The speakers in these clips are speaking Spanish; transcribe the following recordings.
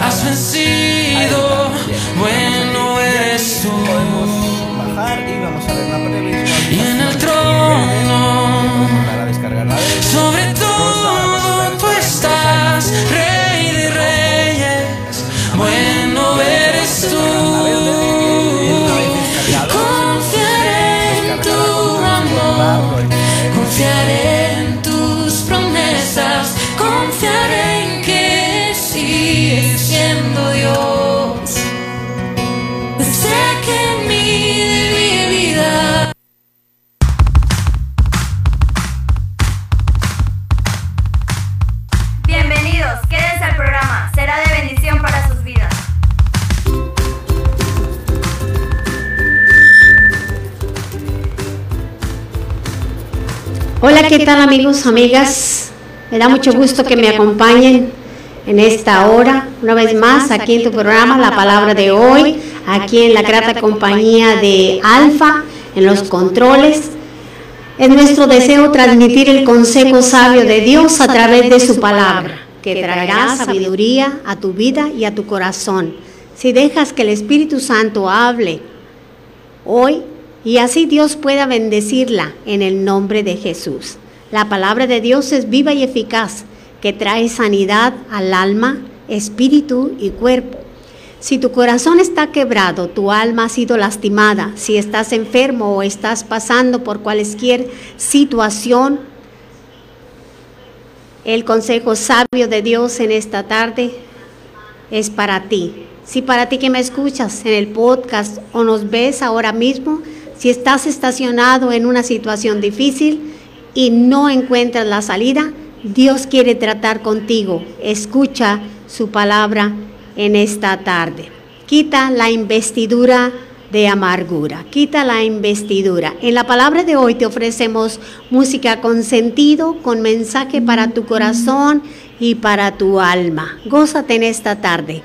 has vencido, amigos, amigas? Me da mucho gusto que me acompañen en esta hora, una vez más, aquí en tu programa, La Palabra de Hoy, aquí en la grata compañía de Alfa, en los controles. Es nuestro deseo transmitir el consejo sabio de Dios a través de su palabra, que traerá sabiduría a tu vida y a tu corazón. Si dejas que el Espíritu Santo hable hoy y así Dios pueda bendecirla en el nombre de Jesús. La palabra de Dios es viva y eficaz, que trae sanidad al alma, espíritu y cuerpo. Si tu corazón está quebrado, tu alma ha sido lastimada, si estás enfermo o estás pasando por cualquier situación, el consejo sabio de Dios en esta tarde es para ti. Si para ti que me escuchas en el podcast o nos ves ahora mismo, si estás estacionado en una situación difícil y no encuentras la salida, Dios quiere tratar contigo. Escucha su palabra en esta tarde. Quita la investidura de amargura. Quita la investidura. En la palabra de hoy te ofrecemos música con sentido, con mensaje para tu corazón y para tu alma. Gózate en esta tarde.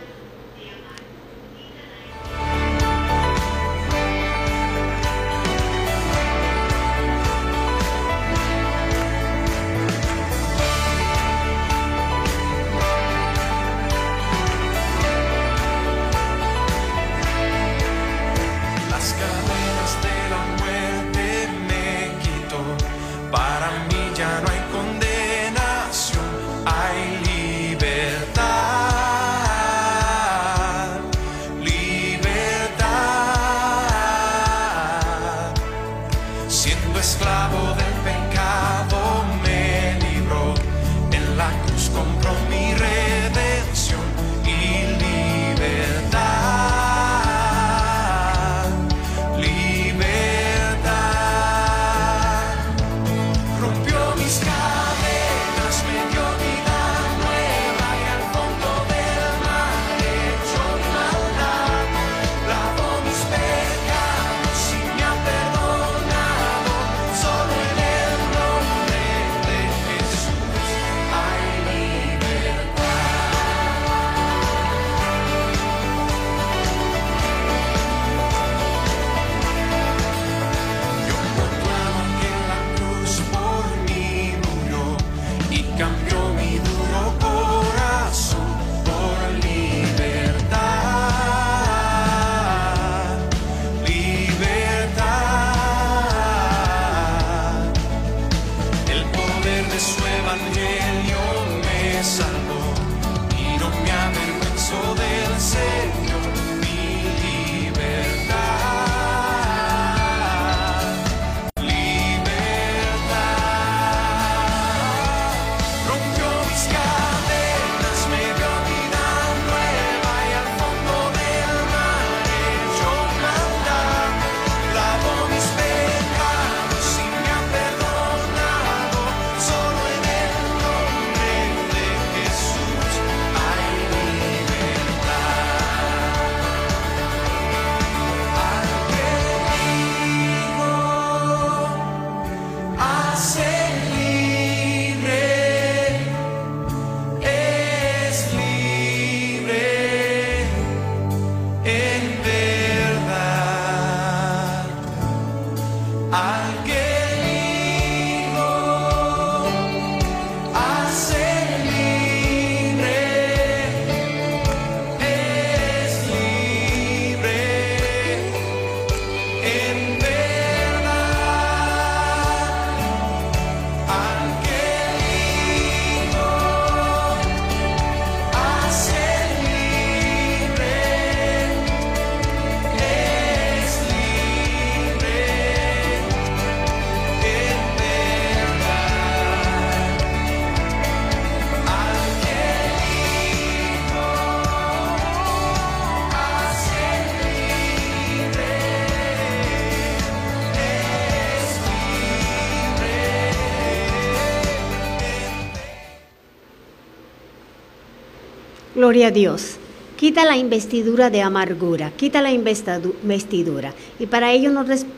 Gloria a Dios. Quita la investidura de amargura, quita la investidura. Y para ello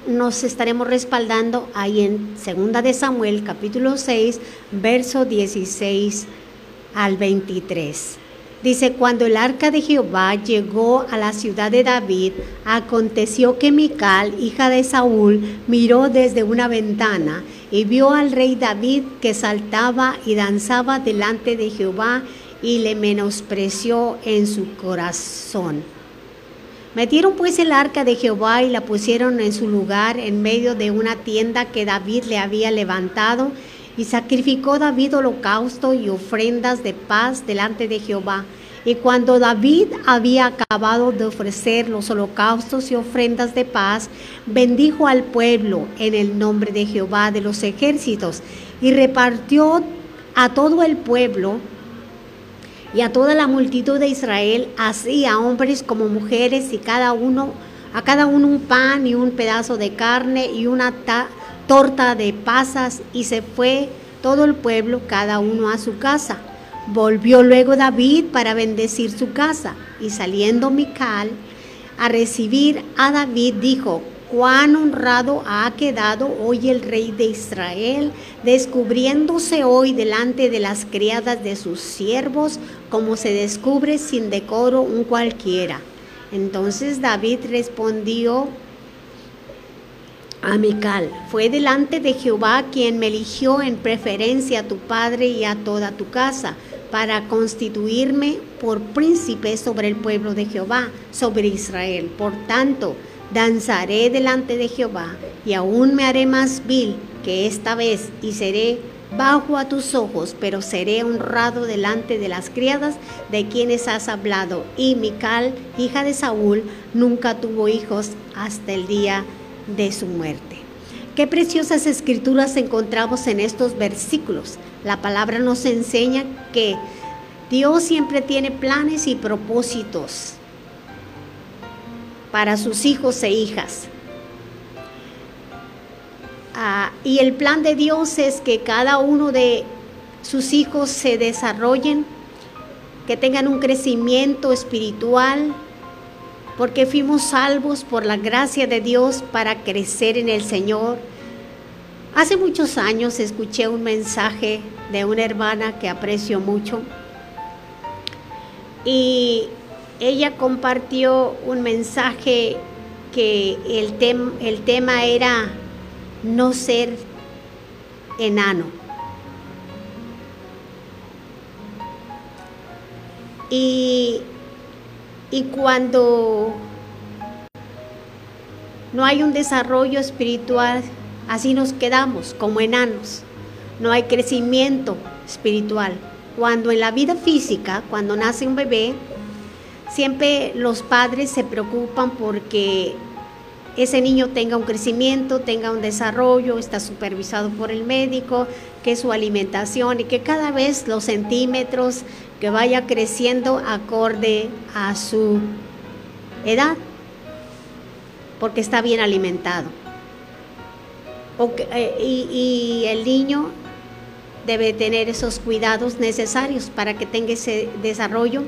nos estaremos respaldando ahí en 2 de Samuel, capítulo 6, verso 16 al 23. Dice, cuando el arca de Jehová llegó a la ciudad de David, aconteció que Mical, hija de Saúl, miró desde una ventana y vio al rey David que saltaba y danzaba delante de Jehová y le menospreció en su corazón. Metieron pues el arca de Jehová y la pusieron en su lugar en medio de una tienda que David le había levantado y sacrificó David holocausto y ofrendas de paz delante de Jehová. Y cuando David había acabado de ofrecer los holocaustos y ofrendas de paz, bendijo al pueblo en el nombre de Jehová de los ejércitos y repartió a todo el pueblo y a toda la multitud de Israel, así a hombres como mujeres, y cada uno, a cada uno un pan y un pedazo de carne y una ta- torta de pasas, y se fue todo el pueblo, cada uno a su casa. Volvió luego David para bendecir su casa, y saliendo Mical a recibir a David, dijo, cuán honrado ha quedado hoy el rey de Israel, descubriéndose hoy delante de las criadas de sus siervos, como se descubre sin decoro un cualquiera. Entonces David respondió a Mical, fue delante de Jehová quien me eligió en preferencia a tu padre y a toda tu casa, para constituirme por príncipe sobre el pueblo de Jehová, sobre Israel. Por tanto, danzaré delante de Jehová, y aún me haré más vil que esta vez, y seré bajo a tus ojos, pero seré honrado delante de las criadas de quienes has hablado. Y Mical, hija de Saúl, nunca tuvo hijos hasta el día de su muerte. Qué preciosas escrituras encontramos en estos versículos. La palabra nos enseña que Dios siempre tiene planes y propósitos para sus hijos e hijas. Ah, y el plan de Dios es que cada uno de sus hijos se desarrollen, que tengan un crecimiento espiritual, porque fuimos salvos por la gracia de Dios para crecer en el Señor. Hace muchos años escuché un mensaje de una hermana que aprecio mucho y ella compartió un mensaje que el, tem- el tema era no ser enano. Y, y cuando no hay un desarrollo espiritual, así nos quedamos como enanos. No hay crecimiento espiritual. Cuando en la vida física, cuando nace un bebé, siempre los padres se preocupan porque ese niño tenga un crecimiento, tenga un desarrollo, está supervisado por el médico, que su alimentación y que cada vez los centímetros que vaya creciendo acorde a su edad, porque está bien alimentado. Eh, y, y el niño debe tener esos cuidados necesarios para que tenga ese desarrollo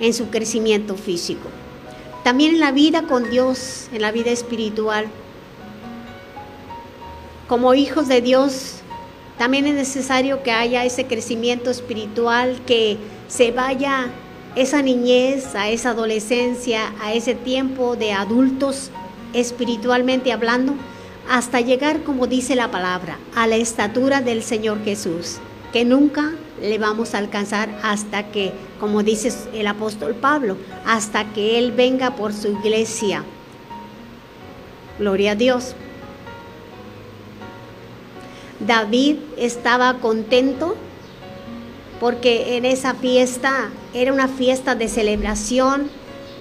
en su crecimiento físico. También en la vida con Dios, en la vida espiritual. Como hijos de Dios, también es necesario que haya ese crecimiento espiritual, que se vaya esa niñez, a esa adolescencia, a ese tiempo de adultos espiritualmente hablando, hasta llegar, como dice la palabra, a la estatura del Señor Jesús, que nunca le vamos a alcanzar hasta que, como dice el apóstol Pablo, hasta que Él venga por su iglesia. Gloria a Dios. David estaba contento porque en esa fiesta era una fiesta de celebración,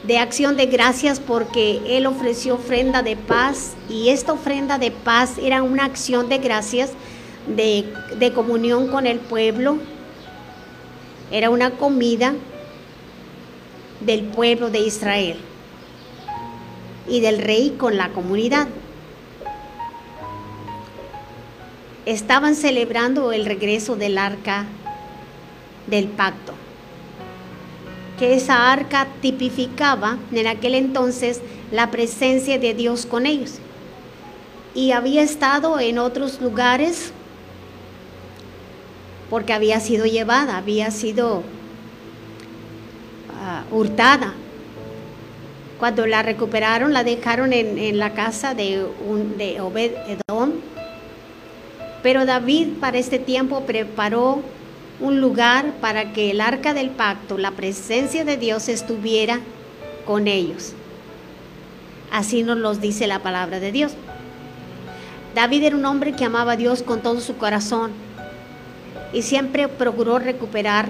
de acción de gracias porque él ofreció ofrenda de paz y esta ofrenda de paz era una acción de gracias de, comunión con el pueblo, era una comida del pueblo de Israel y del rey con la comunidad. Estaban celebrando el regreso del arca del pacto, que esa arca tipificaba en aquel entonces la presencia de Dios con ellos. Y había estado en otros lugares porque había sido llevada, había sido ah, hurtada. Cuando la recuperaron, la dejaron en, la casa de, de Obed Edom. Pero David para este tiempo preparó un lugar para que el arca del pacto, la presencia de Dios estuviera con ellos. Así nos los dice la palabra de Dios. David era un hombre que amaba a Dios con todo su corazón y siempre procuró recuperar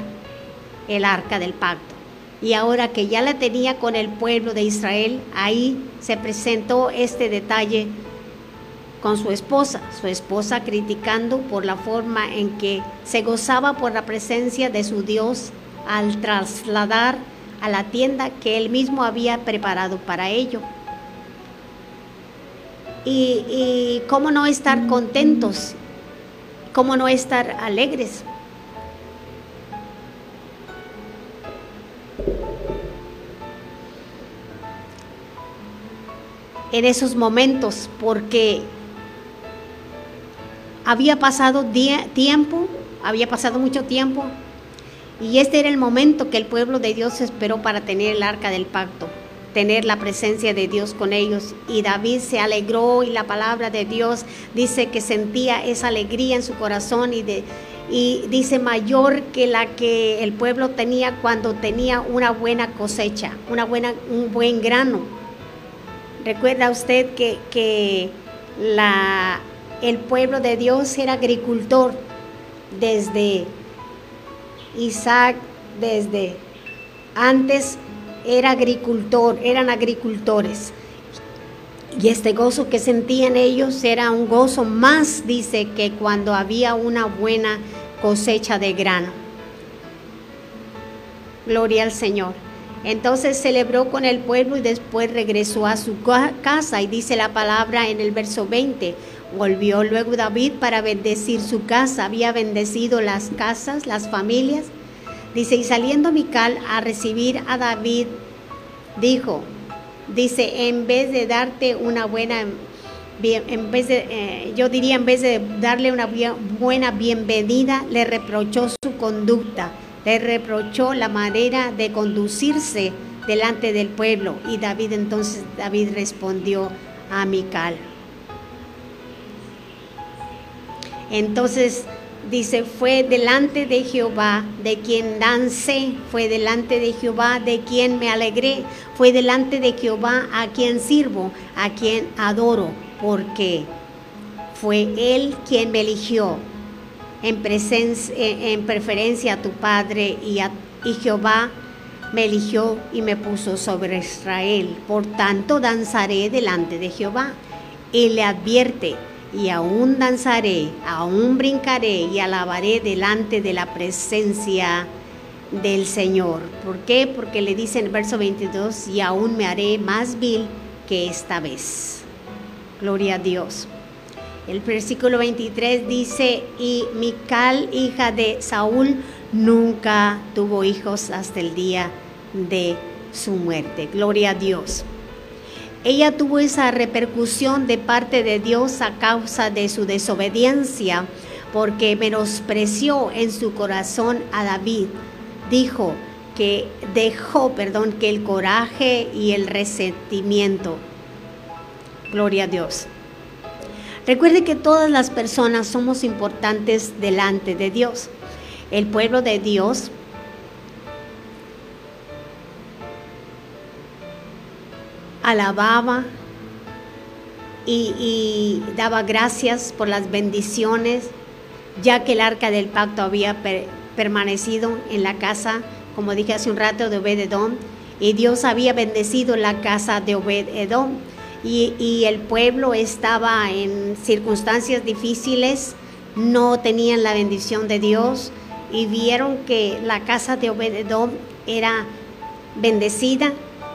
el arca del pacto. Y ahora que ya la tenía con el pueblo de Israel, ahí se presentó este detalle con su esposa, su esposa criticando por la forma en que se gozaba por la presencia de su Dios al trasladar a la tienda que él mismo había preparado para ello. Y, y cómo no estar contentos, cómo no estar alegres. En esos momentos, porque había pasado tiempo, había pasado mucho tiempo, y este era el momento que el pueblo de Dios esperó para tener el arca del pacto, tener la presencia de Dios con ellos. Y David se alegró y la palabra de Dios dice que sentía esa alegría en su corazón y, de, y dice mayor que la que el pueblo tenía cuando tenía una buena cosecha, una buena, un buen grano. Recuerda usted que, que la el pueblo de Dios era agricultor desde Isaac, desde antes era agricultor, eran agricultores. Y este gozo que sentían ellos era un gozo más, dice, que cuando había una buena cosecha de grano. Gloria al Señor. Entonces celebró con el pueblo y después regresó a su casa y dice la palabra en el verso 20, Volvió luego David para bendecir su casa. Había bendecido las casas, las familias. Dice, y saliendo Mical a recibir a David, dijo, dice, en vez de darte una buena, en vez de, eh, yo diría, en vez de darle una buena bienvenida, le reprochó su conducta, le reprochó la manera de conducirse delante del pueblo. Y David entonces, David respondió a Mical. Entonces dice, fue delante de Jehová de quien dancé, fue delante de Jehová de quien me alegré, fue delante de Jehová a quien sirvo, a quien adoro, porque fue Él quien me eligió en, presencia, en preferencia a tu Padre y, a, y Jehová me eligió y me puso sobre Israel. Por tanto, danzaré delante de Jehová. Y le advierte, y aún danzaré, aún brincaré y alabaré delante de la presencia del Señor. ¿Por qué? Porque le dice en el verso 22, y aún me haré más vil que esta vez. Gloria a Dios. El versículo 23 dice, y Mical, hija de Saúl, nunca tuvo hijos hasta el día de su muerte. Gloria a Dios. Ella tuvo esa repercusión de parte de Dios a causa de su desobediencia, porque menospreció en su corazón a David. Dijo que dejó, perdón, que el coraje y el resentimiento. Gloria a Dios. Recuerde que todas las personas somos importantes delante de Dios. El pueblo de Dios alababa y, daba gracias por las bendiciones, ya que el arca del pacto había permanecido en la casa, como dije hace un rato, de Obed-Edom, y Dios había bendecido la casa de Obed-Edom, y, y el pueblo estaba en circunstancias difíciles, no tenían la bendición de Dios, y vieron que la casa de Obed-Edom era bendecida,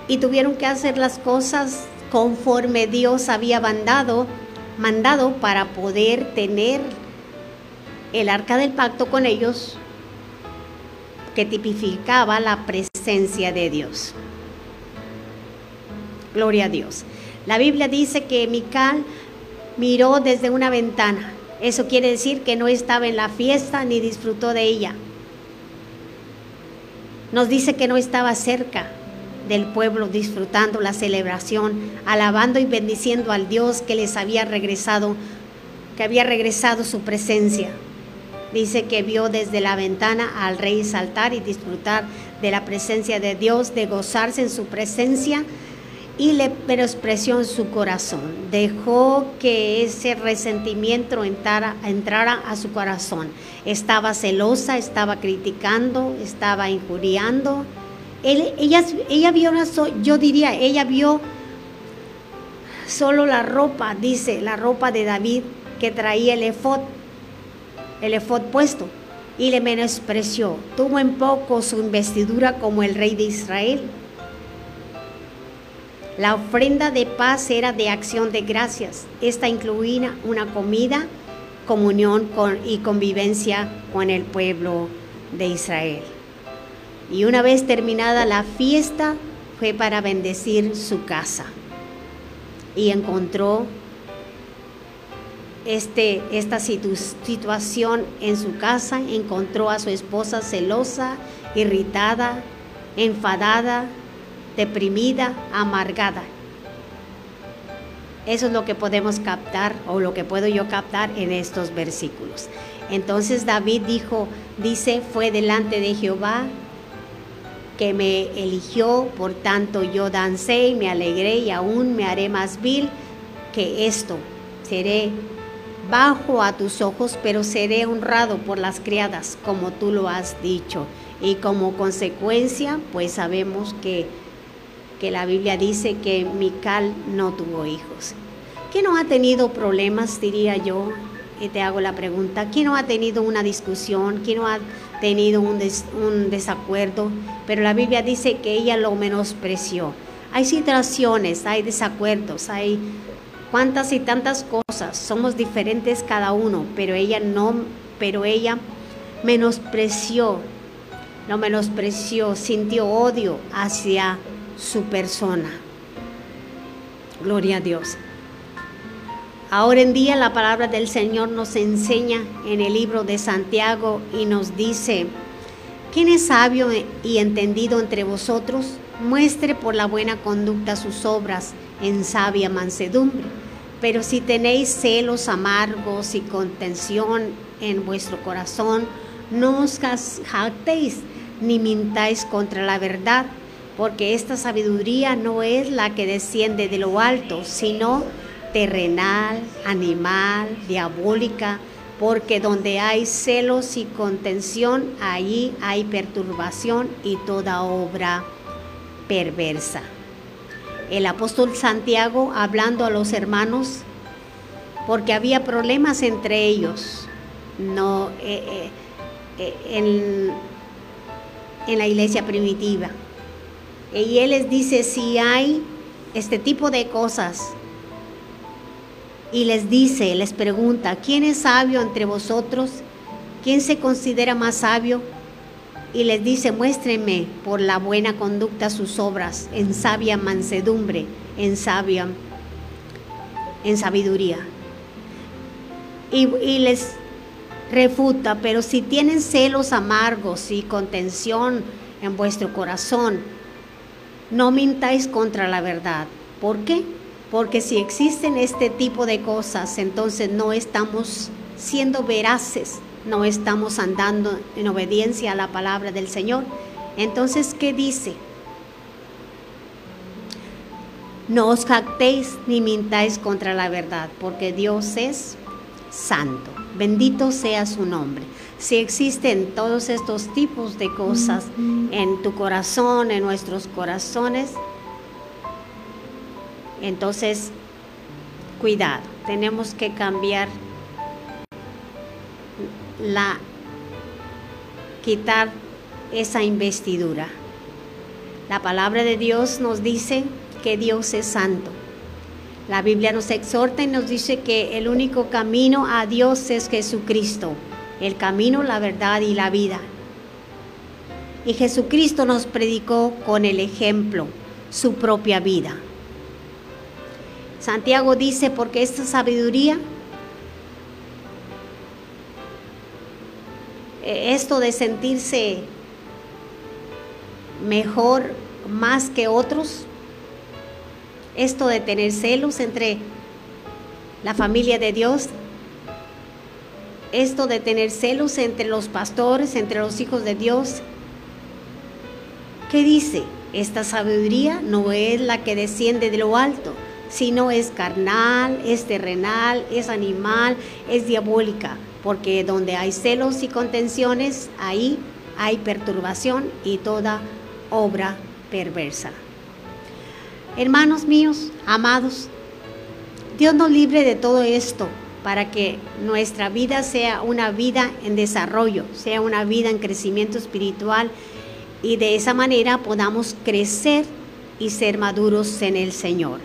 y tuvieron que hacer las cosas conforme Dios había mandado, mandado para poder tener el arca del pacto con ellos que tipificaba la presencia de Dios. Gloria a Dios. La Biblia dice que Mical miró desde una ventana. Eso quiere decir que no estaba en la fiesta ni disfrutó de ella. Nos dice que no estaba cerca del pueblo disfrutando la celebración, alabando y bendiciendo al Dios que les había regresado, que había regresado su presencia. Dice que vio desde la ventana al rey saltar y disfrutar de la presencia de Dios, de gozarse en su presencia y le menospreció en su corazón. Dejó que ese resentimiento entrara, entrara, a su corazón. Estaba celosa, estaba criticando, estaba injuriando. Ella, vio, yo diría, ella vio solo la ropa, dice, la ropa de David que traía el efod el efod puesto, y le menospreció. Tuvo en poco su investidura como el rey de Israel. La ofrenda de paz era de acción de gracias. Esta incluía una comida, comunión y convivencia con el pueblo de Israel. Y una vez terminada la fiesta, fue para bendecir su casa. Y encontró este, esta situación en su casa, encontró a su esposa celosa, irritada, enfadada, deprimida, amargada. Eso es lo que podemos captar o lo que puedo yo captar en estos versículos. Entonces David dijo, dice, fue delante de Jehová que me eligió, por tanto yo dancé y me alegré y aún me haré más vil que esto. Seré bajo a tus ojos, pero seré honrado por las criadas, como tú lo has dicho. Y como consecuencia, pues sabemos que, que la Biblia dice que Mical no tuvo hijos. ¿Quién no ha tenido problemas, diría yo? Y te hago la pregunta, ¿quién no ha tenido una discusión? ¿Quién no ha tenido un, un desacuerdo? Pero la Biblia dice que ella lo menospreció. Hay situaciones, hay desacuerdos, hay cuántas y tantas cosas, somos diferentes cada uno, pero ella no, pero ella menospreció, no menospreció, sintió odio hacia su persona. Gloria a Dios. Ahora en día la palabra del Señor nos enseña en el libro de Santiago y nos dice, ¿quién es sabio y entendido entre vosotros? Muestre por la buena conducta sus obras en sabia mansedumbre. Pero si tenéis celos amargos y contención en vuestro corazón, no os jactéis ni mintáis contra la verdad, porque esta sabiduría no es la que desciende de lo alto, sino terrenal, animal, diabólica, porque donde hay celos y contención, allí hay perturbación y toda obra perversa. El apóstol Santiago hablando a los hermanos porque había problemas entre ellos no eh, eh, eh, en, en la iglesia primitiva. Y él les dice si hay este tipo de cosas y les dice, les pregunta, ¿quién es sabio entre vosotros? ¿Quién se considera más sabio? y les dice, muéstrenme por la buena conducta sus obras, en sabia mansedumbre, en sabia, en sabiduría. Y, y les refuta, pero si tienen celos amargos y contención en vuestro corazón, no mintáis contra la verdad. ¿Por qué? Porque si existen este tipo de cosas, entonces no estamos siendo veraces no estamos andando en obediencia a la palabra del Señor. Entonces, ¿qué dice? No os jactéis ni mintáis contra la verdad, porque Dios es santo. Bendito sea su nombre. Si existen todos estos tipos de cosas en tu corazón, en nuestros corazones, entonces, cuidado, tenemos que cambiar la quitar esa investidura. La palabra de Dios nos dice que Dios es santo. La Biblia nos exhorta y nos dice que el único camino a Dios es Jesucristo, el camino, la verdad y la vida. Y Jesucristo nos predicó con el ejemplo, su propia vida. Santiago dice, porque esta sabiduría, eh, esto de sentirse mejor más que otros, esto de tener celos entre la familia de Dios, esto de tener celos entre los pastores, entre los hijos de Dios. ¿Qué dice? Esta sabiduría no es la que desciende de lo alto, sino es carnal, es terrenal, es animal, es diabólica, porque donde hay celos y contenciones, ahí hay perturbación y toda obra perversa. Hermanos míos, amados, Dios nos libre de todo esto para que nuestra vida sea una vida en desarrollo, sea una vida en crecimiento espiritual y de esa manera podamos crecer y ser maduros en el Señor,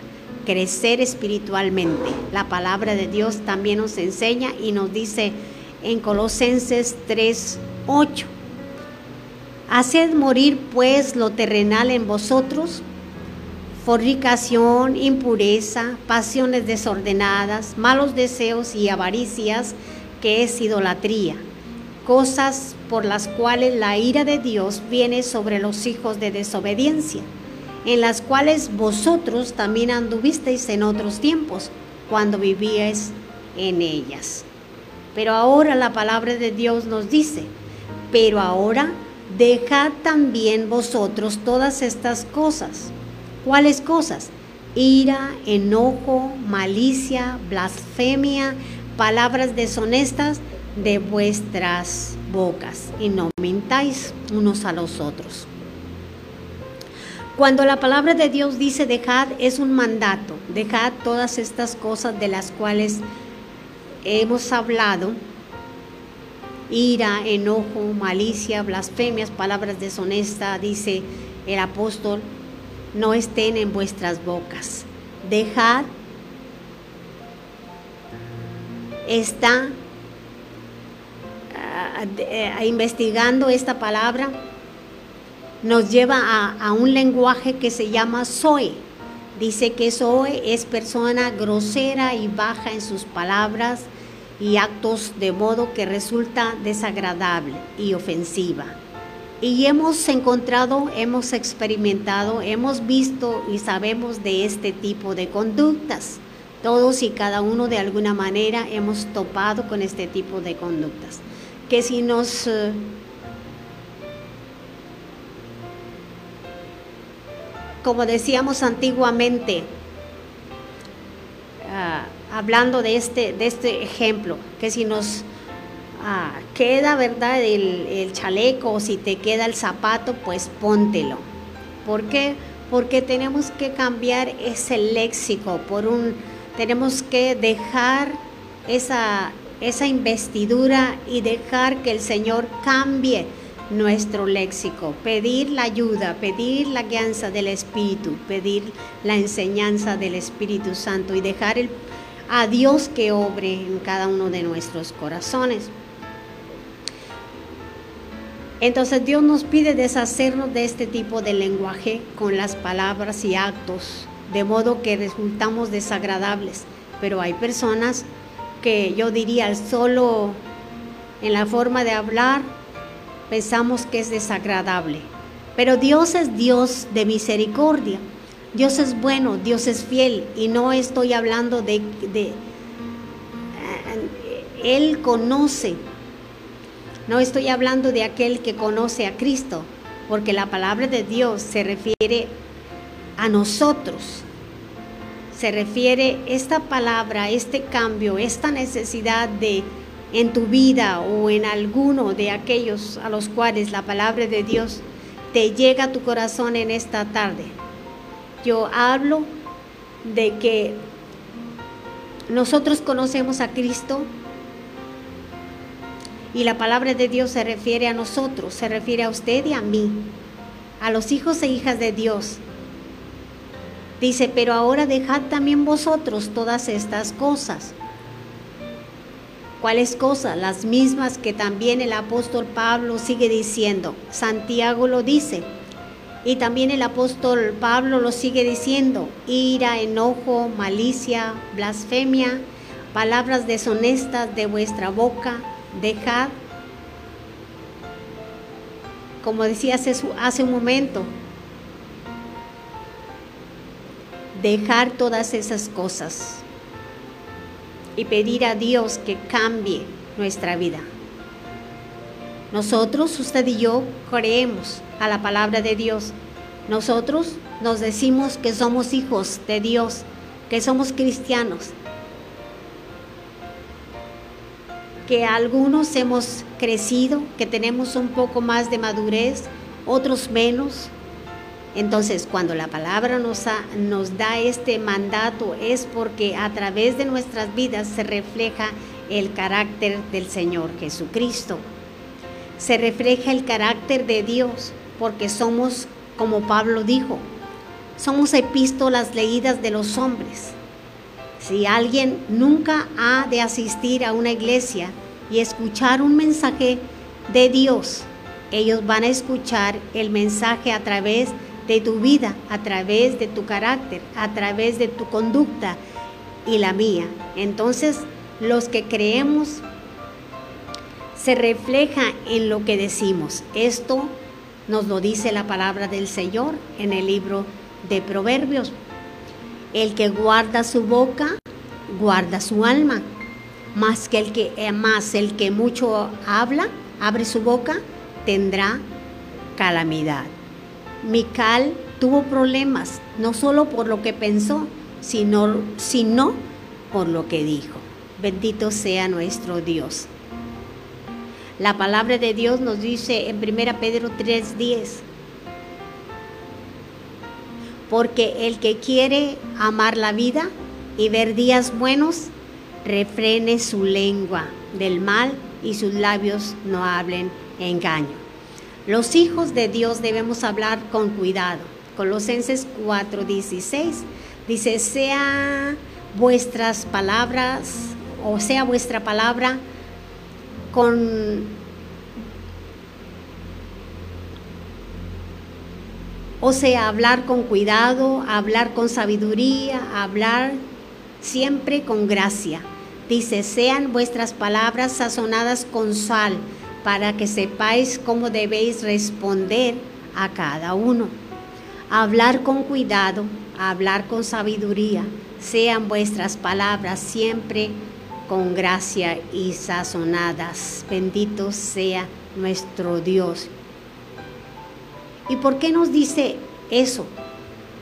crecer espiritualmente. La palabra de Dios también nos enseña y nos dice en Colosenses 3, 8, Haced morir pues lo terrenal en vosotros, fornicación, impureza, pasiones desordenadas, malos deseos y avaricias, que es idolatría, cosas por las cuales la ira de Dios viene sobre los hijos de desobediencia, en las cuales vosotros también anduvisteis en otros tiempos, cuando vivíais en ellas. Pero ahora la palabra de Dios nos dice, pero ahora dejad también vosotros todas estas cosas ¿Cuáles cosas? Ira, enojo, malicia, blasfemia, palabras deshonestas de vuestras bocas y no mintáis unos a los otros. Cuando la palabra de Dios dice dejad es un mandato, dejad todas estas cosas de las cuales hemos hablado, ira, enojo, malicia, blasfemias, palabras deshonestas, dice el apóstol, no estén en vuestras bocas. Dejad, está ah, eh, investigando esta palabra, nos lleva a, un lenguaje que se llama Zoe. Dice que Zoe es persona grosera y baja en sus palabras y actos de modo que resulta desagradable y ofensiva. Y hemos encontrado, hemos experimentado, hemos visto y sabemos de este tipo de conductas. Todos y cada uno de alguna manera hemos topado con este tipo de conductas. Que si nos... como decíamos antiguamente, ah, hablando de este, de este ejemplo, que si nos Ah, queda, ¿verdad? El, chaleco o si te queda el zapato, pues póntelo. ¿Por qué? Porque tenemos que cambiar ese léxico por un, tenemos que dejar esa, esa investidura y dejar que el Señor cambie nuestro léxico, pedir la ayuda, pedir la guianza del Espíritu, pedir la enseñanza del Espíritu Santo y dejar el, a Dios que obre en cada uno de nuestros corazones. Entonces Dios nos pide deshacernos de este tipo de lenguaje con las palabras y actos, de modo que resultamos desagradables. Pero hay personas que yo diría solo en la forma de hablar pensamos que es desagradable. Pero Dios es Dios de misericordia. Dios es bueno, Dios es fiel y no estoy hablando de, de Él conoce no estoy hablando de aquel que conoce a Cristo, porque la palabra de Dios se refiere a nosotros. Se refiere esta palabra, este cambio, esta necesidad de en tu vida o en alguno de aquellos a los cuales la palabra de Dios te llega a tu corazón en esta tarde. Yo hablo de que nosotros conocemos a Cristo, y la palabra de Dios se refiere a nosotros, se refiere a usted y a mí, a los hijos e hijas de Dios. Dice, pero ahora dejad también vosotros todas estas cosas. ¿Cuáles cosas? Las mismas que también el apóstol Pablo sigue diciendo. Santiago lo dice. Y también el apóstol Pablo lo sigue diciendo. Ira, enojo, malicia, blasfemia, palabras deshonestas de vuestra boca. Dejad, como decía hace, hace un momento, dejar todas esas cosas y pedir a Dios que cambie nuestra vida. Nosotros, usted y yo, creemos a la palabra de Dios. Nosotros nos decimos que somos hijos de Dios, que somos cristianos, que algunos hemos crecido, que tenemos un poco más de madurez, otros menos, entonces, cuando la palabra nos, da este mandato es porque a través de nuestras vidas se refleja el carácter del Señor Jesucristo. Se refleja el carácter de Dios porque somos, como Pablo dijo, somos epístolas leídas de los hombres. Si alguien nunca ha de asistir a una iglesia y escuchar un mensaje de Dios, ellos van a escuchar el mensaje a través de de tu vida, a través de tu carácter, a través de tu conducta y la mía. Entonces, los que creemos se refleja en lo que decimos. Esto nos lo dice la palabra del Señor en el libro de Proverbios. El que guarda su boca, guarda su alma. Más que el que eh, más el que mucho habla, abre su boca, tendrá calamidad. Mical tuvo problemas, no solo por lo que pensó, sino, sino por lo que dijo. Bendito sea nuestro Dios. La palabra de Dios nos dice en 1 Pedro 3:10, porque el que quiere amar la vida y ver días buenos, refrene su lengua del mal y sus labios no hablen engaño. Los hijos de Dios debemos hablar con cuidado. Colosenses 4:16 dice, sea vuestras palabras, o sea vuestra palabra con O sea, hablar con cuidado, hablar con sabiduría, hablar siempre con gracia. Dice, sean vuestras palabras sazonadas con sal para que sepáis cómo debéis responder a cada uno. Hablar con cuidado, hablar con sabiduría, sean vuestras palabras siempre con gracia y sazonadas. Bendito sea nuestro Dios. ¿Y por qué nos dice eso?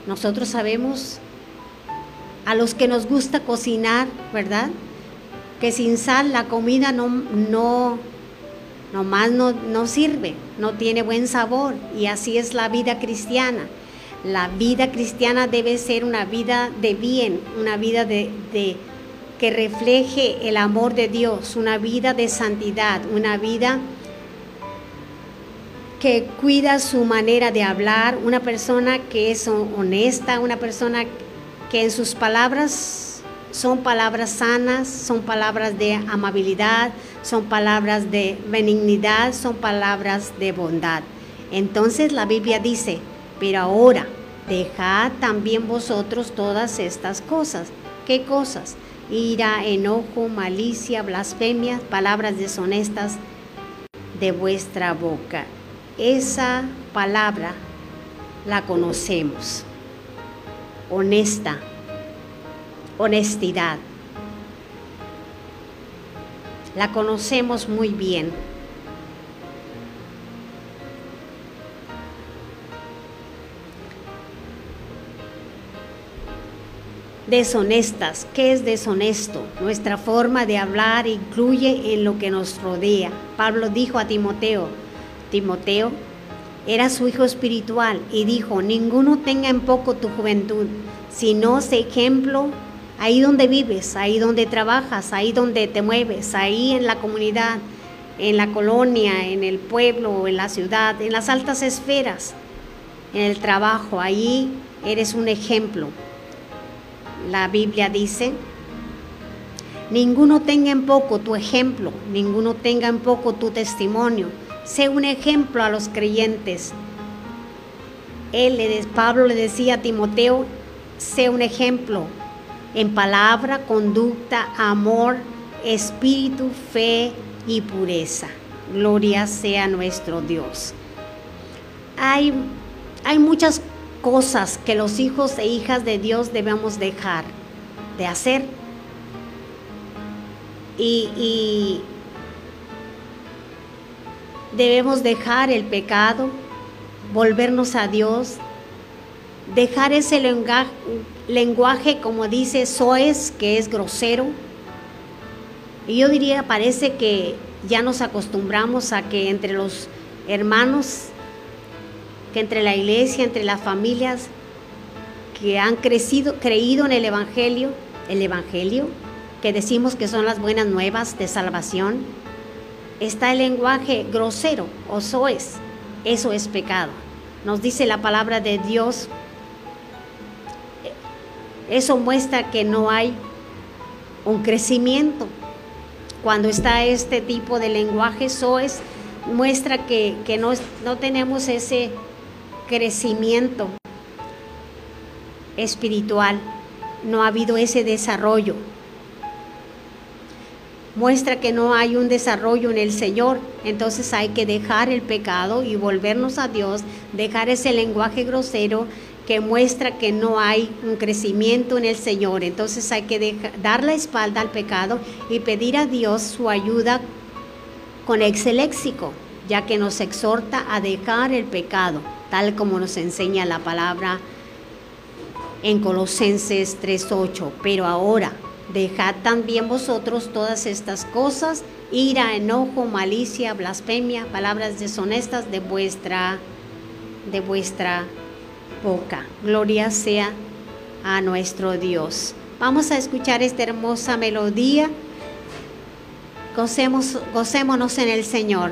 Nosotros sabemos, a los que nos gusta cocinar, ¿verdad? Que sin sal la comida no, no, nomás no, no sirve, no tiene buen sabor y así es la vida cristiana. La vida cristiana debe ser una vida de bien, una vida de, de, que refleje el amor de Dios, una vida de santidad, una vida que cuida su manera de hablar, una persona que es honesta, una persona que en sus palabras son palabras sanas, son palabras de amabilidad, son palabras de benignidad, son palabras de bondad. Entonces la Biblia dice, pero ahora dejad también vosotros todas estas cosas. ¿Qué cosas? Ira, enojo, malicia, blasfemia, palabras deshonestas de vuestra boca. Esa palabra la conocemos. Honesta, honestidad. La conocemos muy bien. Deshonestas. ¿Qué es deshonesto? Nuestra forma de hablar incluye en lo que nos rodea. Pablo dijo a Timoteo, Timoteo era su hijo espiritual y dijo, ninguno tenga en poco tu juventud, sino sé ejemplo ahí donde vives, ahí donde trabajas, ahí donde te mueves, ahí en la comunidad, en la colonia, en el pueblo, en la ciudad, en las altas esferas, en el trabajo, ahí eres un ejemplo. La Biblia dice Ninguno tenga en poco tu ejemplo, ninguno tenga en poco tu testimonio. Sé un ejemplo a los creyentes. Él, Pablo le decía a Timoteo, sé un ejemplo en palabra, conducta, amor, espíritu, fe y pureza. Gloria sea nuestro Dios. Hay, hay muchas cosas que los hijos e hijas de Dios debemos dejar de hacer. Y, y debemos dejar el pecado, volvernos a Dios, dejar ese lenguaje, lenguaje como dice Soes, que es grosero. Y yo diría, parece que ya nos acostumbramos a que entre los hermanos, que entre la iglesia, entre las familias que han crecido, creído en el Evangelio, el Evangelio, que decimos que son las buenas nuevas de salvación, está el lenguaje grosero o soes. Eso es pecado. Nos dice la palabra de Dios. Eso muestra que no hay un crecimiento. Cuando está este tipo de lenguaje soes, muestra que, que no, no tenemos ese crecimiento espiritual. No ha habido ese desarrollo muestra que no hay un desarrollo en el Señor. Entonces hay que dejar el pecado y volvernos a Dios, dejar ese lenguaje grosero que muestra que no hay un crecimiento en el Señor. Entonces hay que dar la espalda al pecado y pedir a Dios su ayuda con ese léxico, ya que nos exhorta a dejar el pecado, tal como nos enseña la palabra en Colosenses 3.8. Pero ahora, Dejad también vosotros todas estas cosas, ira, enojo, malicia, blasfemia, palabras deshonestas de vuestra de vuestra boca. Gloria sea a nuestro Dios. Vamos a escuchar esta hermosa melodía. Gocemos, gocémonos en el Señor.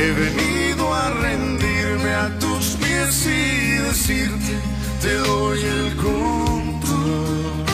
He venido a rendirme a tus pies y decirte, te doy el control.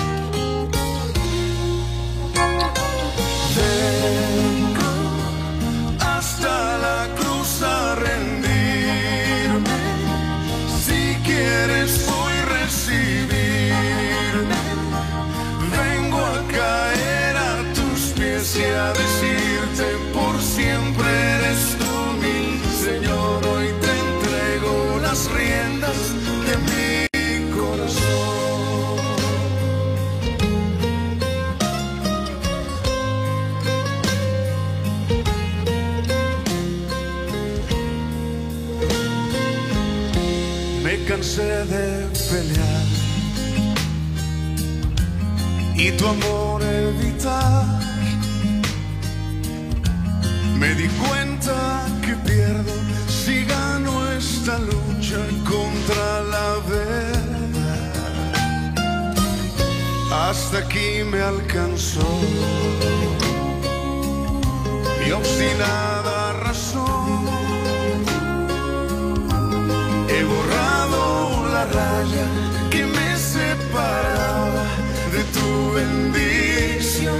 Y tu amor evitar. Me di cuenta que pierdo si gano esta lucha contra la verdad. Hasta aquí me alcanzó mi obstinada razón. He borrado la raya que me separaba de tu bendición.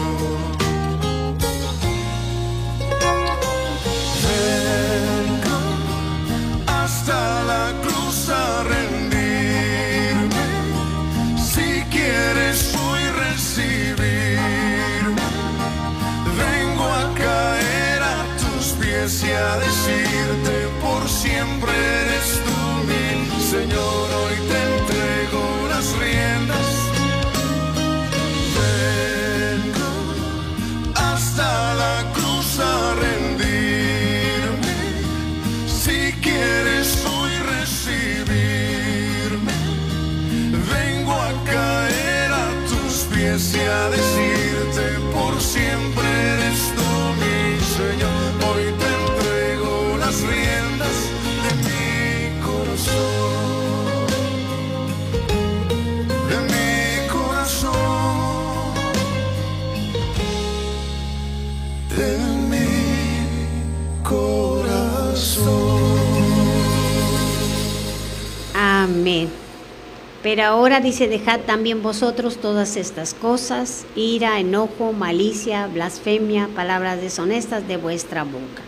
Pero ahora dice, dejad también vosotros todas estas cosas, ira, enojo, malicia, blasfemia, palabras deshonestas de vuestra boca.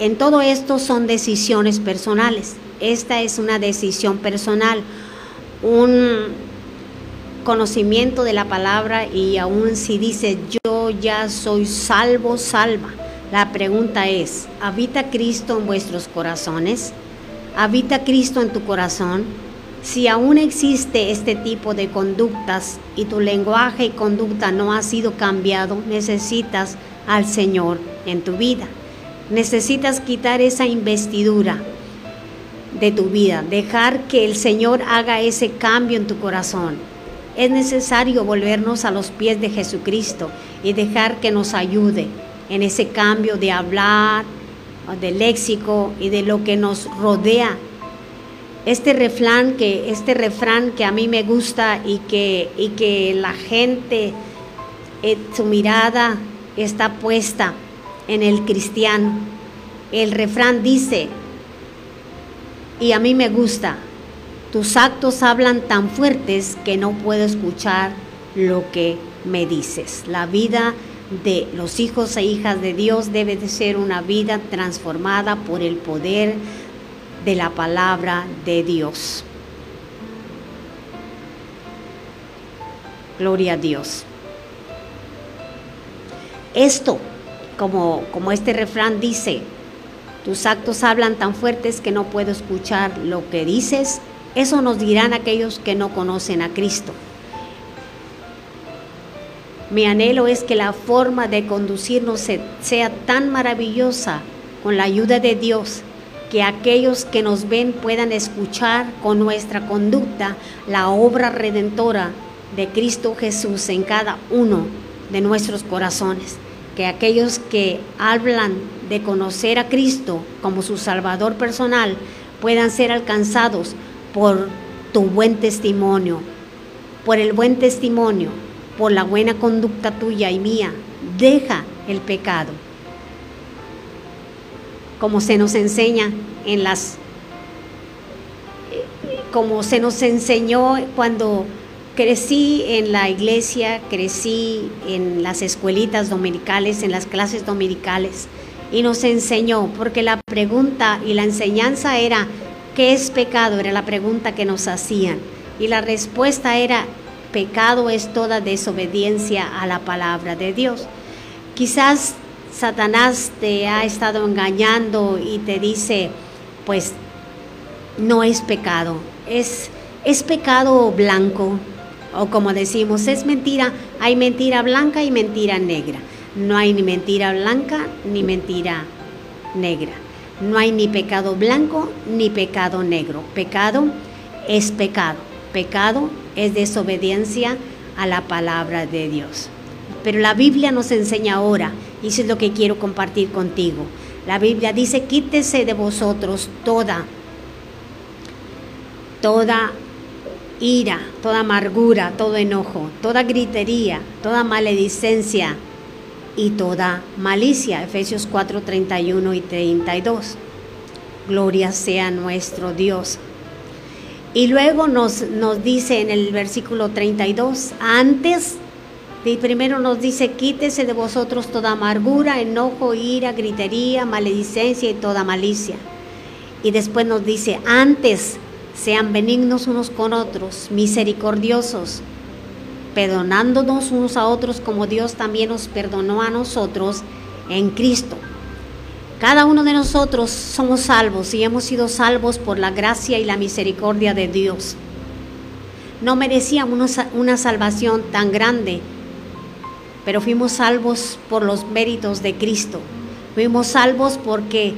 En todo esto son decisiones personales. Esta es una decisión personal, un conocimiento de la palabra y aún si dice yo ya soy salvo, salva. La pregunta es, ¿habita Cristo en vuestros corazones? ¿Habita Cristo en tu corazón? Si aún existe este tipo de conductas y tu lenguaje y conducta no ha sido cambiado, necesitas al Señor en tu vida. Necesitas quitar esa investidura de tu vida, dejar que el Señor haga ese cambio en tu corazón. Es necesario volvernos a los pies de Jesucristo y dejar que nos ayude en ese cambio de hablar, de léxico y de lo que nos rodea este refrán que este refrán que a mí me gusta y que y que la gente eh, su mirada está puesta en el cristiano. El refrán dice y a mí me gusta. Tus actos hablan tan fuertes que no puedo escuchar lo que me dices. La vida de los hijos e hijas de Dios debe de ser una vida transformada por el poder de la palabra de Dios. Gloria a Dios. Esto, como, como este refrán dice, tus actos hablan tan fuertes que no puedo escuchar lo que dices, eso nos dirán aquellos que no conocen a Cristo. Mi anhelo es que la forma de conducirnos sea tan maravillosa con la ayuda de Dios que aquellos que nos ven puedan escuchar con nuestra conducta la obra redentora de Cristo Jesús en cada uno de nuestros corazones. Que aquellos que hablan de conocer a Cristo como su Salvador personal puedan ser alcanzados por tu buen testimonio, por el buen testimonio, por la buena conducta tuya y mía. Deja el pecado como se nos enseña en las como se nos enseñó cuando crecí en la iglesia, crecí en las escuelitas dominicales, en las clases dominicales, y nos enseñó, porque la pregunta y la enseñanza era, ¿qué es pecado? Era la pregunta que nos hacían. Y la respuesta era, pecado es toda desobediencia a la palabra de Dios. Quizás Satanás te ha estado engañando y te dice, pues no es pecado, es, es pecado blanco, o como decimos, es mentira, hay mentira blanca y mentira negra. No hay ni mentira blanca ni mentira negra. No hay ni pecado blanco ni pecado negro. Pecado es pecado. Pecado es desobediencia a la palabra de Dios. Pero la Biblia nos enseña ahora, y eso es lo que quiero compartir contigo. La Biblia dice, quítese de vosotros toda, toda ira, toda amargura, todo enojo, toda gritería, toda maledicencia y toda malicia. Efesios 4, 31 y 32. Gloria sea nuestro Dios. Y luego nos, nos dice en el versículo 32, antes y primero nos dice, quítese de vosotros toda amargura, enojo, ira, gritería, maledicencia y toda malicia. Y después nos dice, antes sean benignos unos con otros, misericordiosos, perdonándonos unos a otros como Dios también nos perdonó a nosotros en Cristo. Cada uno de nosotros somos salvos y hemos sido salvos por la gracia y la misericordia de Dios. no merecíamos una salvación tan grande, pero fuimos salvos por los méritos de Cristo. Fuimos salvos porque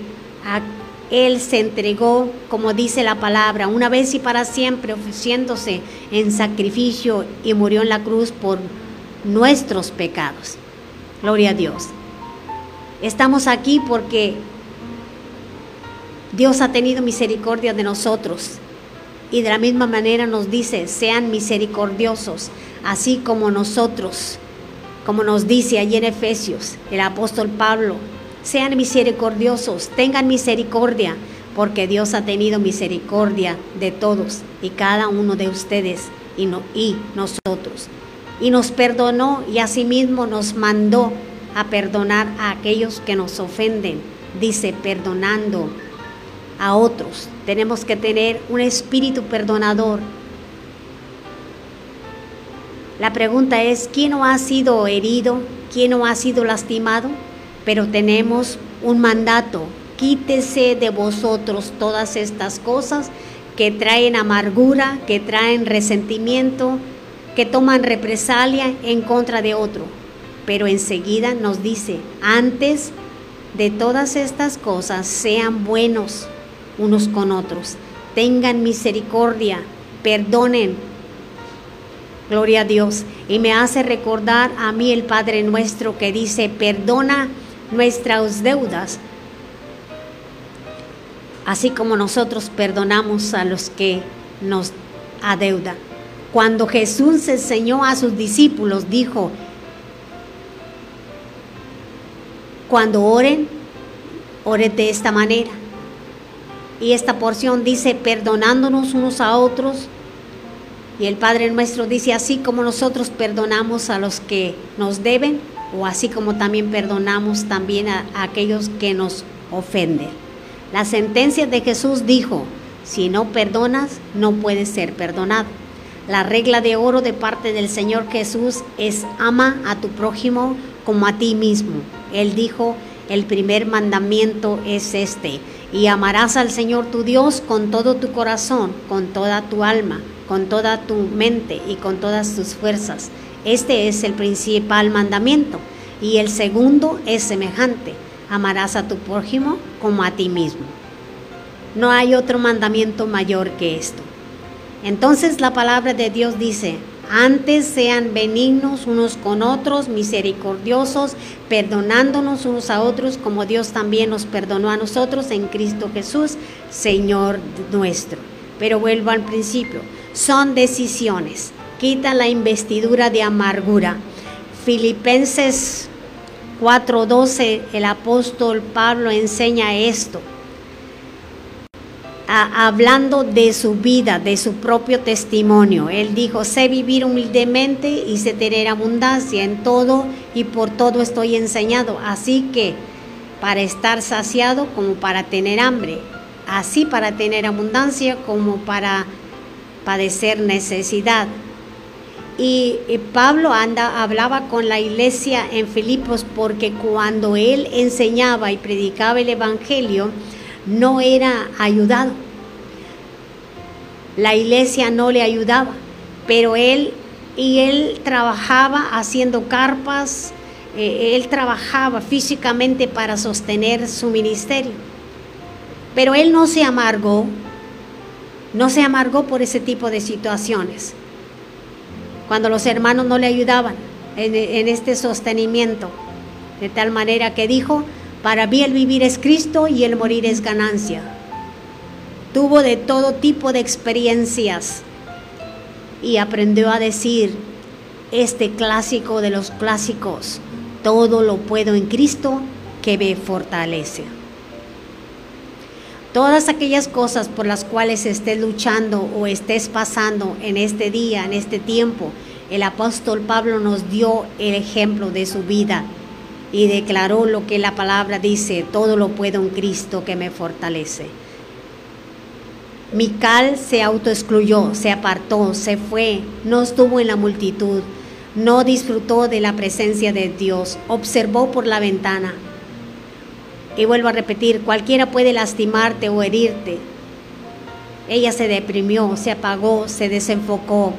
Él se entregó, como dice la palabra, una vez y para siempre, ofreciéndose en sacrificio y murió en la cruz por nuestros pecados. Gloria a Dios. Estamos aquí porque Dios ha tenido misericordia de nosotros y de la misma manera nos dice, sean misericordiosos, así como nosotros, como nos dice allí en Efesios el apóstol Pablo, sean misericordiosos, tengan misericordia, porque Dios ha tenido misericordia de todos y cada uno de ustedes y, y nosotros. Y nos perdonó y asimismo nos mandó a perdonar a aquellos que nos ofenden, dice, perdonando a otros. Tenemos que tener un espíritu perdonador. La pregunta es, ¿quién no ha sido herido? ¿Quién no ha sido lastimado? Pero tenemos un mandato. Quítese de vosotros todas estas cosas que traen amargura, que traen resentimiento, que toman represalia en contra de otro. Pero enseguida nos dice, antes de todas estas cosas, sean buenos, unos con otros. Tengan misericordia, perdonen. Gloria a Dios. Y me hace recordar a mí el Padre nuestro que dice, perdona nuestras deudas, así como nosotros perdonamos a los que nos adeudan. Cuando Jesús enseñó a sus discípulos, dijo, cuando oren, oren de esta manera. Y esta porción dice, perdonándonos unos a otros. Y el Padre nuestro dice, así como nosotros perdonamos a los que nos deben, o así como también perdonamos también a, aquellos que nos ofenden. La sentencia de Jesús dijo, si no perdonas, no puedes ser perdonado. La regla de oro de parte del Señor Jesús es ama a tu prójimo como a ti mismo. Él dijo, el primer mandamiento es este, y amarás al Señor tu Dios con todo tu corazón, con toda tu alma, con toda tu mente y con todas tus fuerzas. Este es el principal mandamiento. Y el segundo es semejante, amarás a tu prójimo como a ti mismo. No hay otro mandamiento mayor que esto. Entonces la palabra de Dios dice, antes sean benignos unos con otros, misericordiosos, perdonándonos unos a otros, como Dios también nos perdonó a nosotros en Cristo Jesús, Señor nuestro. Pero vuelvo al principio, son decisiones. Quita la investidura de amargura. Filipenses 4:12, el apóstol Pablo enseña esto hablando de su vida, de su propio testimonio. Él dijo, sé vivir humildemente y sé tener abundancia en todo y por todo estoy enseñado. Así que para estar saciado como para tener hambre, así para tener abundancia como para padecer necesidad. Y, Pablo anda, hablaba con la iglesia en Filipos porque cuando él enseñaba y predicaba el Evangelio, no era ayudado. La iglesia no le ayudaba, pero él y él trabajaba haciendo carpas, eh, él trabajaba físicamente para sostener su ministerio. Pero él no se amargó, no se amargó por ese tipo de situaciones. Cuando los hermanos no le ayudaban en, este sostenimiento, de tal manera que dijo, para mí el vivir es Cristo y el morir es ganancia. Tuvo de todo tipo de experiencias y aprendió a decir este clásico de los clásicos, todo lo puedo en Cristo que me fortalece. Todas aquellas cosas por las cuales estés luchando o estés pasando en este día, en este tiempo, el apóstol Pablo nos dio el ejemplo de su vida y declaró lo que la palabra dice, todo lo puedo en Cristo que me fortalece. Mical se autoexcluyó, se apartó, se fue, no estuvo en la multitud, no disfrutó de la presencia de Dios, observó por la ventana. Y vuelvo a repetir, cualquiera puede lastimarte o herirte. Ella se deprimió, se apagó, se desenfocó,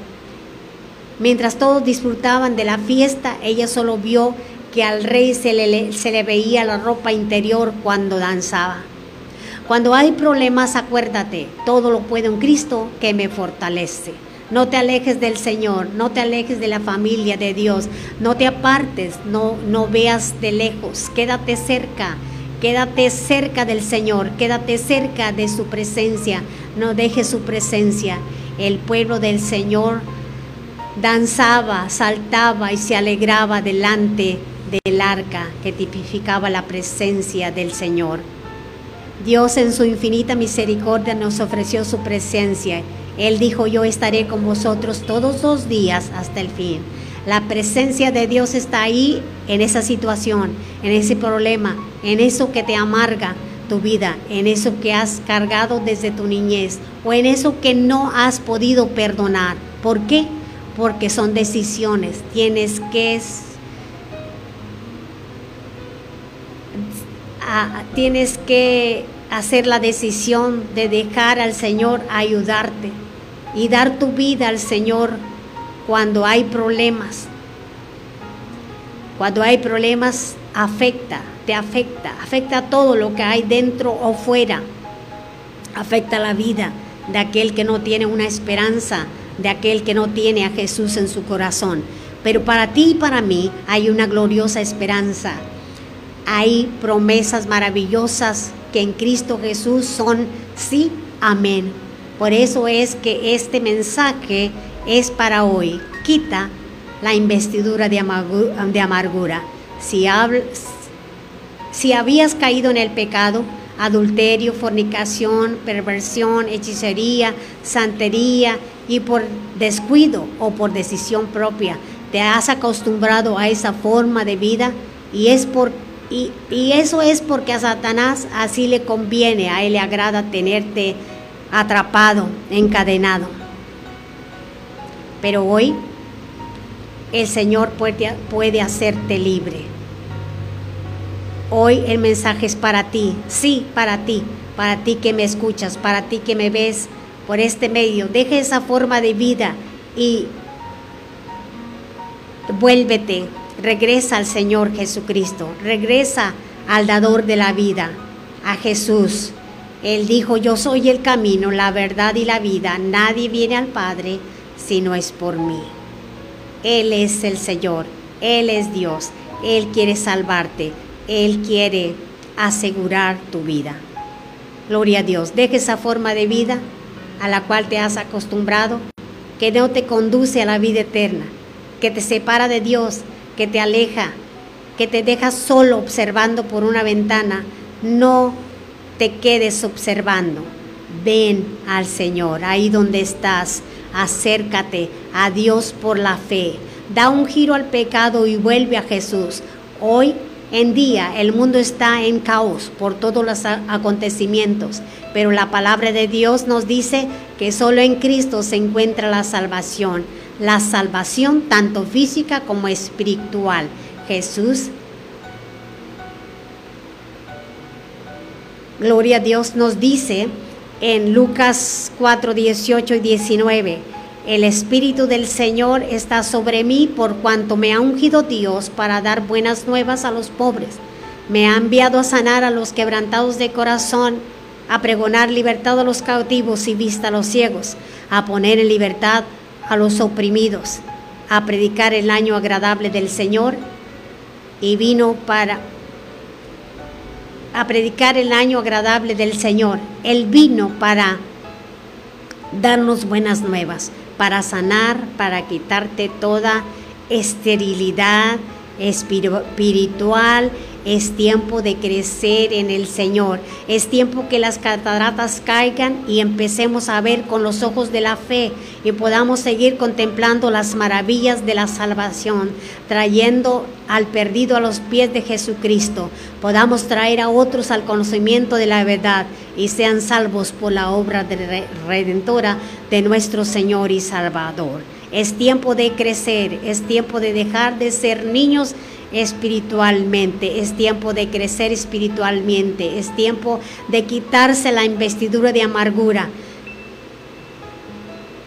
Mientras todos disfrutaban de la fiesta, ella solo vio que al rey se le, se le veía la ropa interior cuando danzaba. Cuando hay problemas, acuérdate, todo lo puede un Cristo que me fortalece. No te alejes del Señor, no te alejes de la familia de Dios, no te apartes, no, no veas de lejos, quédate cerca, quédate cerca del Señor, quédate cerca de su presencia, no dejes su presencia. El pueblo del Señor danzaba, saltaba y se alegraba delante del arca que tipificaba la presencia del Señor. Dios en su infinita misericordia nos ofreció su presencia. Él dijo, yo estaré con vosotros todos los días hasta el fin. La presencia de Dios está ahí en esa situación, en ese problema, en eso que te amarga tu vida, en eso que has cargado desde tu niñez o en eso que no has podido perdonar. ¿Por qué? porque son decisiones. Tienes que tienes que hacer la decisión de dejar al Señor ayudarte y dar tu vida al Señor cuando hay problemas. Cuando hay problemas afecta, te afecta, afecta todo lo que hay dentro o fuera. Afecta la vida de aquel que no tiene una esperanza, de aquel que no tiene a Jesús en su corazón. Pero para ti y para mí hay una gloriosa esperanza. Hay promesas maravillosas que en Cristo Jesús son sí, amén. Por eso es que este mensaje es para hoy. Quita la investidura de, amargura. Si, si habías caído en el pecado, adulterio, fornicación, perversión, hechicería, santería y por descuido o por decisión propia te has acostumbrado a esa forma de vida y es por y, y, eso es porque a Satanás así le conviene, a él le agrada tenerte atrapado, encadenado. Pero hoy el Señor puede, puede hacerte libre. Hoy el mensaje es para ti, sí, para ti, para ti que me escuchas, para ti que me ves por este medio. Deja esa forma de vida y vuélvete, regresa al Señor Jesucristo, regresa al dador de la vida, a Jesús. Él dijo, yo soy el camino, la verdad y la vida. Nadie viene al Padre si no es por mí. Él es el Señor, Él es Dios, Él quiere salvarte, Él quiere asegurar tu vida. Gloria a Dios. Deja esa forma de vida a la cual te has acostumbrado, que no te conduce a la vida eterna, que te separa de Dios, que te aleja, que te deja solo observando por una ventana, no te quedes observando. Ven al Señor, ahí donde estás, acércate a Dios por la fe. Da un giro al pecado y vuelve a Jesús. Hoy en día el mundo está en caos por todos los acontecimientos, pero la palabra de Dios nos dice que solo en Cristo se encuentra la salvación, la salvación tanto física como espiritual. Jesús, gloria a Dios, nos dice en Lucas 4, 18 y 19, el Espíritu del Señor está sobre mí por cuanto me ha ungido Dios para dar buenas nuevas a los pobres. Me ha enviado a sanar a los quebrantados de corazón, a pregonar libertad a los cautivos y vista a los ciegos, a poner en libertad a los oprimidos, a predicar el año agradable del Señor. Y vino para a predicar el año agradable del Señor. Él vino para darnos buenas nuevas para sanar, para quitarte toda esterilidad espiritual. Es tiempo de crecer en el Señor. Es tiempo que las cataratas caigan y empecemos a ver con los ojos de la fe y podamos seguir contemplando las maravillas de la salvación, trayendo al perdido a los pies de Jesucristo. Podamos traer a otros al conocimiento de la verdad y sean salvos por la obra redentora de nuestro Señor y Salvador. Es tiempo de crecer, es tiempo de dejar de ser niños espiritualmente, es tiempo de crecer espiritualmente, es tiempo de quitarse la investidura de amargura.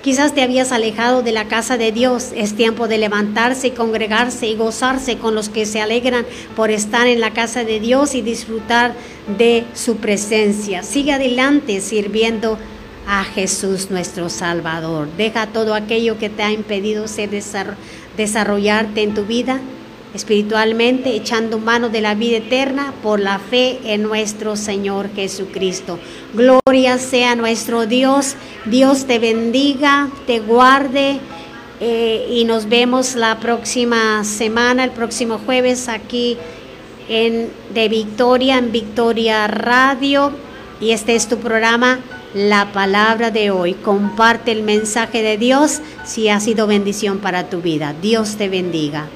Quizás te habías alejado de la casa de Dios. Es tiempo de levantarse y congregarse y gozarse con los que se alegran por estar en la casa de Dios y disfrutar de su presencia. Sigue adelante sirviendo a Jesús nuestro Salvador. Deja todo aquello que te ha impedido ser desarrollarte en tu vida espiritualmente, echando mano de la vida eterna por la fe en nuestro Señor Jesucristo. Gloria sea nuestro Dios. Dios te bendiga, te guarde. Eh, y nos vemos la próxima semana, el próximo jueves aquí en de Victoria, en Victoria Radio. Y este es tu programa, La Palabra de hoy. Comparte el mensaje de Dios si ha sido bendición para tu vida. Dios te bendiga.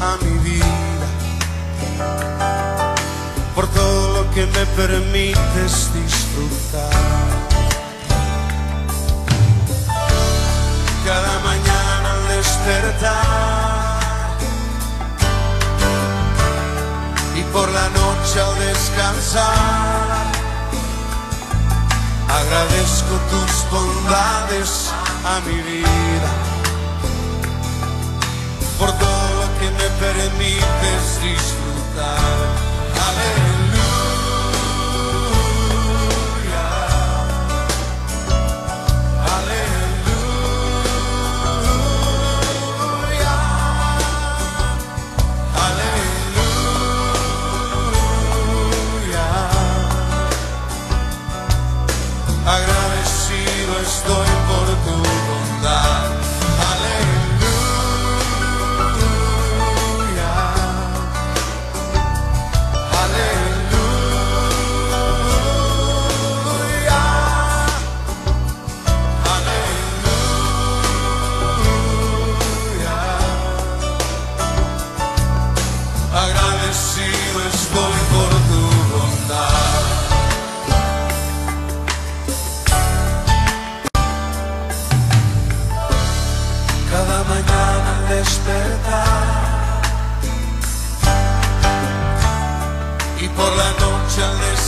A mi vida. Por todo lo que me permites disfrutar. Cada mañana al despertar. Por la noche al descansar. Agradezco tus bondades a mi vida, lo que me permites disfrutar. Aleluya.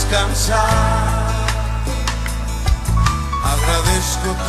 Descansar. Agradezco tu